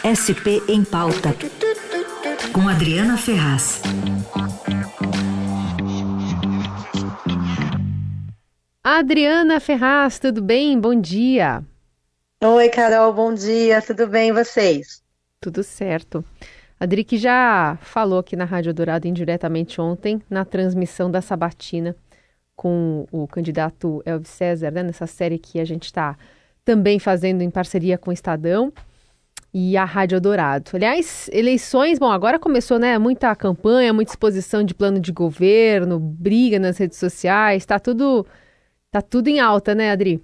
SP em Pauta, com Adriana Ferraz. Adriana Ferraz, tudo bem? Bom dia. Oi, Carol, bom dia. Tudo bem e vocês? Tudo certo. Adri que já falou aqui na Rádio Dourado indiretamente ontem, na transmissão da Sabatina com o candidato Elvis César, né, nessa série que a gente está também fazendo em parceria com o Estadão e a Rádio Dourado. Aliás, eleições, bom, agora começou, né, muita campanha, muita exposição de plano de governo, briga nas redes sociais, tá tudo tá tudo em alta, né, Adri?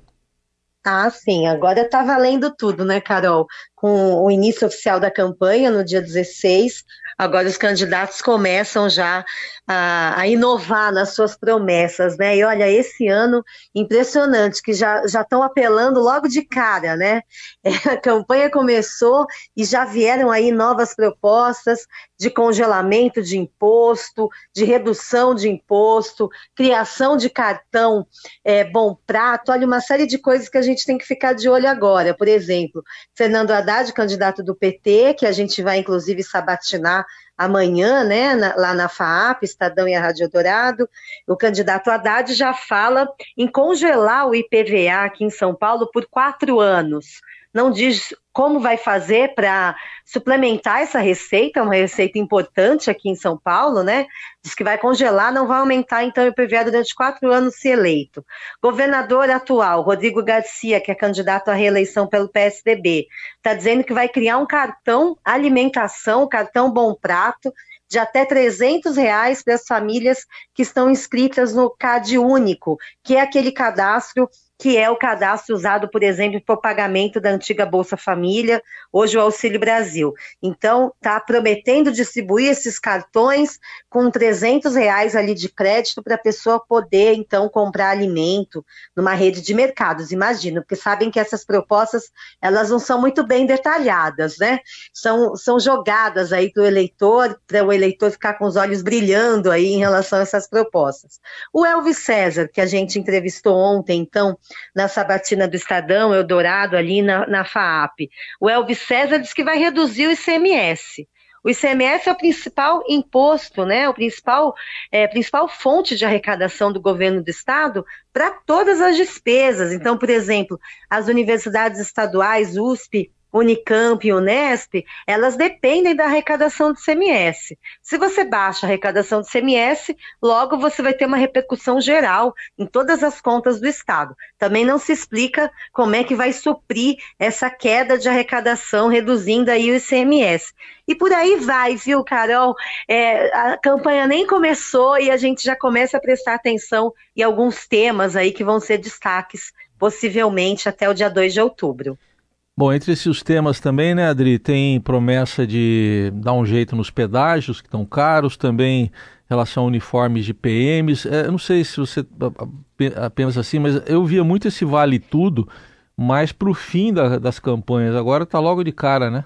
Ah, sim, agora tá valendo tudo, né, Carol? Com o início oficial da campanha no dia 16, agora os candidatos começam já a, a, inovar nas suas promessas, né? E olha, esse ano impressionante, que já estão apelando logo de cara, né? É, a campanha começou e já vieram aí novas propostas de congelamento de imposto, de redução de imposto, criação de cartão é, bom prato, olha, uma série de coisas que a gente tem que ficar de olho agora. Por exemplo, Fernando Haddad, candidato do PT, que a gente vai inclusive sabatinar amanhã, né, na, lá na FAAP, Estadão e a Rádio Dourado, o candidato Haddad já fala em congelar o IPVA aqui em São Paulo por quatro anos. Não diz como vai fazer para suplementar essa receita, uma receita importante aqui em São Paulo, né? Diz que vai congelar, não vai aumentar então o IPVA durante quatro anos se eleito. Governador atual, Rodrigo Garcia, que é candidato à reeleição pelo PSDB, está dizendo que vai criar um cartão alimentação, cartão Bom Prato, de até 300 reais para as famílias que estão inscritas no CAD Único, que é aquele cadastro que é o cadastro usado, por exemplo, para o pagamento da antiga Bolsa Família, hoje o Auxílio Brasil. Então, está prometendo distribuir esses cartões com 300 reais ali de crédito para a pessoa poder, então, comprar alimento numa rede de mercados, imagino, porque sabem que essas propostas, elas não são muito bem detalhadas, né? São, são jogadas aí para o eleitor, para o eleitor ficar com os olhos brilhando aí em relação a essas propostas. O Elvis César, que a gente entrevistou ontem, então, na sabatina do Estadão, Eldorado, ali na, na FAAP. O Elvis César diz que vai reduzir o ICMS. O ICMS é o principal imposto, né? O principal, é, principal fonte de arrecadação do governo do estado para todas as despesas. Então, por exemplo, as universidades estaduais, USP, Unicamp e Unesp, elas dependem da arrecadação do CMS. Se você baixa a arrecadação do CMS, logo você vai ter uma repercussão geral em todas as contas do Estado. Também não se explica como é que vai suprir essa queda de arrecadação, reduzindo aí o ICMS. E por aí vai, viu, Carol? É, a campanha nem começou e a gente já começa a prestar atenção em alguns temas aí que vão ser destaques, possivelmente até o dia 2 de outubro. Bom, entre esses temas também, né, Adri, tem promessa de dar um jeito nos pedágios que estão caros, também relação a uniformes de PMs. É, eu não sei se você pensa assim, mas eu via muito esse vale tudo, mas para o fim da, das campanhas. Agora está logo de cara, né?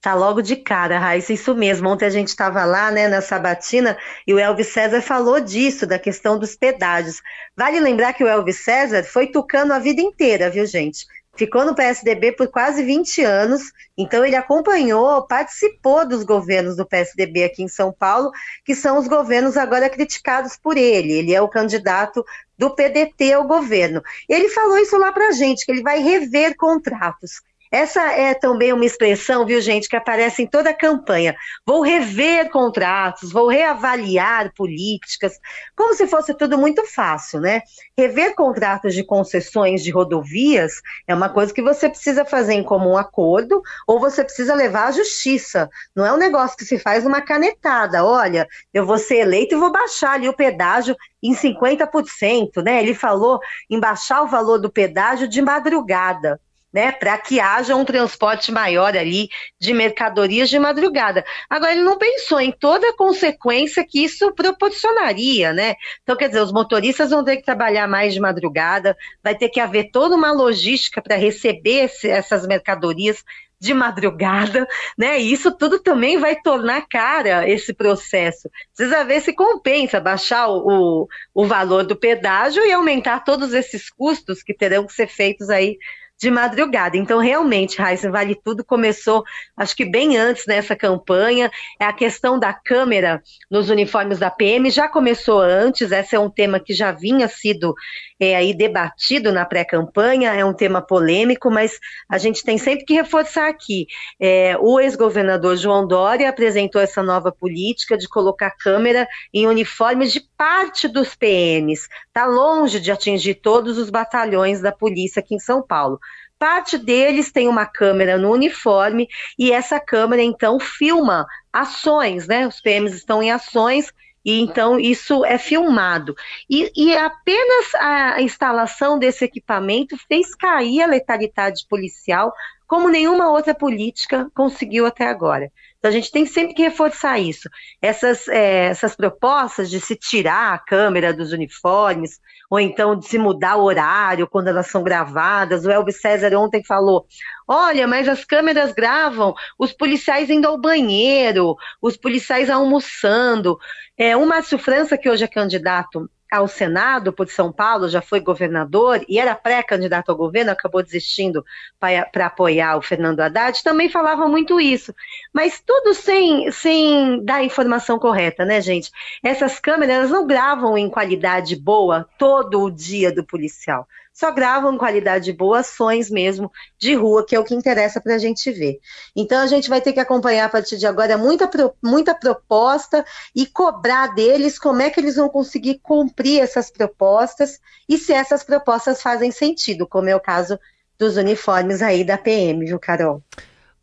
Tá logo de cara, Raíssa, isso mesmo. Ontem a gente estava lá, né, na Sabatina, e o Elvis César falou disso, da questão dos pedágios. Vale lembrar que o Elvis César foi tucano a vida inteira, viu, gente? Ficou no PSDB por quase 20 anos, então ele acompanhou, participou dos governos do PSDB aqui em São Paulo, que são os governos agora criticados por ele. Ele é o candidato do PDT ao governo. Ele falou isso lá para gente, que ele vai rever contratos. Essa é também uma expressão, viu, gente, que aparece em toda a campanha. Vou rever contratos, vou reavaliar políticas, como se fosse tudo muito fácil, né? Rever contratos de concessões de rodovias é uma coisa que você precisa fazer em comum acordo ou você precisa levar à justiça. Não é um negócio que se faz numa canetada. Olha, eu vou ser eleito e vou baixar ali o pedágio em 50%, né? Ele falou em baixar o valor do pedágio de madrugada né, para que haja um transporte maior ali de mercadorias de madrugada. Agora, ele não pensou em toda a consequência que isso proporcionaria, né? Então, quer dizer, os motoristas vão ter que trabalhar mais de madrugada, vai ter que haver toda uma logística para receber esse, essas mercadorias de madrugada, né? E isso tudo também vai tornar cara esse processo. Precisa ver se compensa baixar o, o, o valor do pedágio e aumentar todos esses custos que terão que ser feitos aí de madrugada. Então, realmente, Raíssa Vale Tudo começou, acho que bem antes dessa campanha. É a questão da câmera nos uniformes da PM já começou antes. Esse é um tema que já vinha sido é, aí debatido na pré-campanha. É um tema polêmico, mas a gente tem sempre que reforçar aqui. É, o ex-governador João Dória apresentou essa nova política de colocar câmera em uniformes de parte dos PMs. Está longe de atingir todos os batalhões da polícia aqui em São Paulo. Parte deles tem uma câmera no uniforme e essa câmera então filma ações, né? Os PMs estão em ações e então isso é filmado. E, e, apenas a instalação desse equipamento fez cair a letalidade policial, como nenhuma outra política conseguiu até agora. Então a gente tem sempre que reforçar isso. Essas, é, essas propostas de se tirar a câmera dos uniformes, ou então de se mudar o horário quando elas são gravadas. O Elvis César ontem falou: olha, mas as câmeras gravam os policiais indo ao banheiro, os policiais almoçando. É, o Márcio França, que hoje é candidato ao Senado por São Paulo, já foi governador e era pré-candidato ao governo, acabou desistindo para apoiar o Fernando Haddad, também falava muito isso. Mas tudo sem, sem dar a informação correta, né, gente? Essas câmeras não gravam em qualidade boa todo o dia do policial só gravam qualidade boa ações mesmo de rua, que é o que interessa para a gente ver. Então a gente vai ter que acompanhar a partir de agora muita, muita proposta e cobrar deles como é que eles vão conseguir cumprir essas propostas e se essas propostas fazem sentido, como é o caso dos uniformes aí da PM, viu, Carol?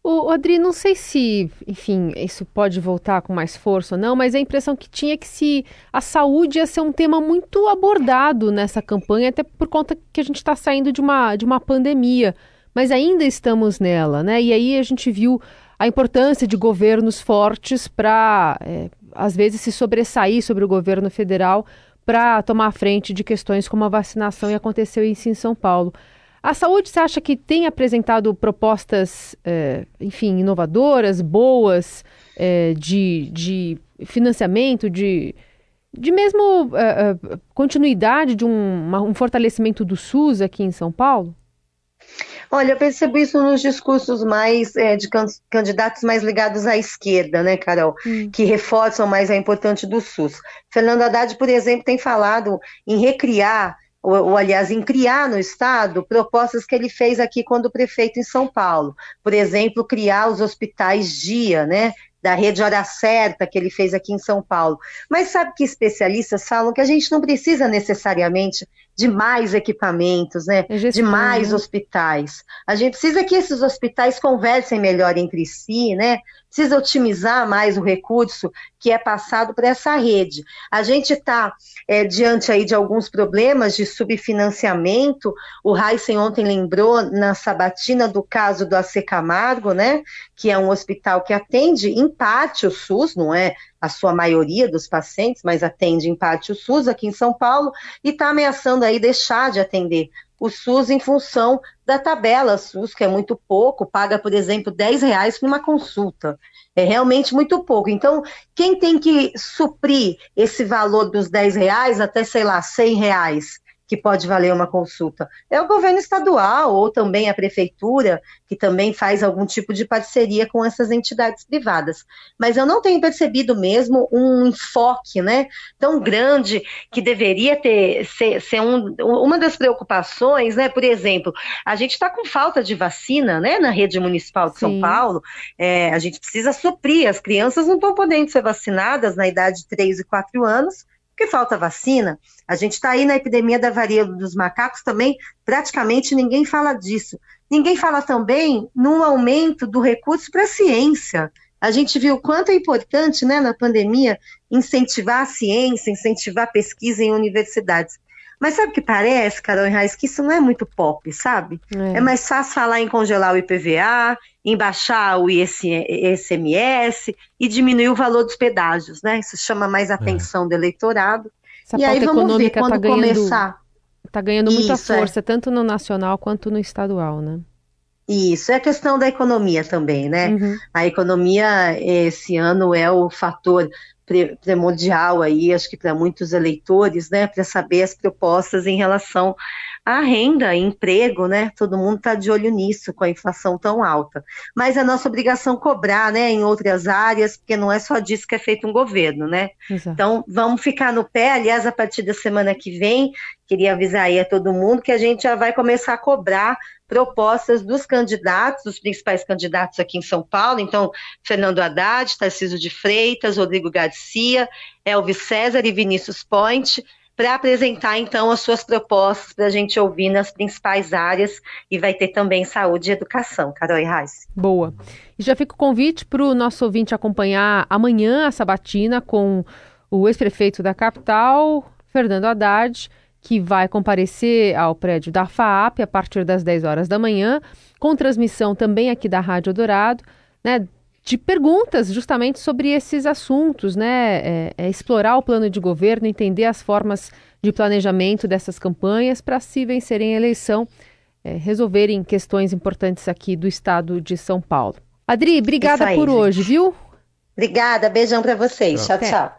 O Adri, não sei se, enfim, isso pode voltar com mais força ou não, mas a impressão que tinha é que se a saúde ia ser um tema muito abordado nessa campanha, até por conta que a gente está saindo de uma, de uma pandemia, mas ainda estamos nela, né? E aí a gente viu a importância de governos fortes para, é, às vezes, se sobressair sobre o governo federal para tomar frente de questões como a vacinação, e aconteceu isso em São Paulo. A saúde, você acha que tem apresentado propostas, é, enfim, inovadoras, boas, é, de, de financiamento, de, de mesmo é, continuidade de um, uma, um fortalecimento do SUS aqui em São Paulo? Olha, eu percebo isso nos discursos mais é, de candidatos mais ligados à esquerda, né, Carol? Hum. Que reforçam mais a importância do SUS. Fernando Haddad, por exemplo, tem falado em recriar ou, ou, aliás, em criar no Estado propostas que ele fez aqui quando prefeito em São Paulo. Por exemplo, criar os hospitais dia, né? Da rede Hora Certa que ele fez aqui em São Paulo. Mas sabe que especialistas falam que a gente não precisa necessariamente de mais equipamentos, né? de mais né? hospitais. A gente precisa que esses hospitais conversem melhor entre si, né? Precisa otimizar mais o recurso que é passado para essa rede. A gente está é, diante aí de alguns problemas de subfinanciamento. O Heisen ontem lembrou na sabatina do caso do AC Camargo, né? Que é um hospital que atende em parte o SUS, não é a sua maioria dos pacientes, mas atende em parte o SUS aqui em São Paulo, e está ameaçando aí deixar de atender o SUS em função da tabela SUS, que é muito pouco, paga, por exemplo, 10 reais por uma consulta. É realmente muito pouco. Então, quem tem que suprir esse valor dos 10 reais até, sei lá, 100 reais? Que pode valer uma consulta. É o governo estadual ou também a prefeitura, que também faz algum tipo de parceria com essas entidades privadas. Mas eu não tenho percebido mesmo um enfoque né, tão grande que deveria ter ser, ser um, uma das preocupações, né? Por exemplo, a gente está com falta de vacina né, na rede municipal de Sim. São Paulo. É, a gente precisa suprir, as crianças não estão podendo ser vacinadas na idade de 3 e 4 anos porque falta vacina. A gente está aí na epidemia da varíola dos macacos também, praticamente ninguém fala disso. Ninguém fala também no aumento do recurso para a ciência. A gente viu quanto é importante, né, na pandemia, incentivar a ciência, incentivar a pesquisa em universidades. Mas sabe o que parece, Carol Reis, que isso não é muito pop, sabe? É. é mais fácil falar em congelar o IPVA, em baixar o ICMS e diminuir o valor dos pedágios, né? Isso chama mais é. atenção é. do eleitorado. Essa e aí vamos ver quando tá ganhando, começar. Está ganhando muita Isso, é. força, é. tanto no nacional quanto no estadual, né? Isso, é a questão da economia também, né? Uhum. A economia esse ano é o fator primordial aí, acho que para muitos eleitores, né, para saber as propostas em relação à renda, emprego, né? Todo mundo está de olho nisso com a inflação tão alta. Mas é nossa obrigação cobrar, né, em outras áreas, porque não é só disso que é feito um governo, né? Exato. Então vamos ficar no pé. Aliás, a partir da semana que vem, queria avisar aí a todo mundo que a gente já vai começar a cobrar propostas dos candidatos, dos principais candidatos aqui em São Paulo. Então, Fernando Haddad, Tarcísio de Freitas, Rodrigo Garcia, Elvis César e Vinícius Point, para apresentar então as suas propostas para a gente ouvir nas principais áreas e vai ter também saúde e educação, Carol e Reis. Boa. E já fica o convite para o nosso ouvinte acompanhar amanhã a sabatina com o ex-prefeito da capital, Fernando Haddad que vai comparecer ao prédio da FAAP a partir das 10 horas da manhã, com transmissão também aqui da Rádio Dourado, né, de perguntas justamente sobre esses assuntos, né, é, é explorar o plano de governo, entender as formas de planejamento dessas campanhas para se vencerem a eleição, é, resolverem questões importantes aqui do estado de São Paulo. Adri, obrigada aí, por gente. hoje, viu? Obrigada, beijão para vocês. Tchau, tchau. tchau.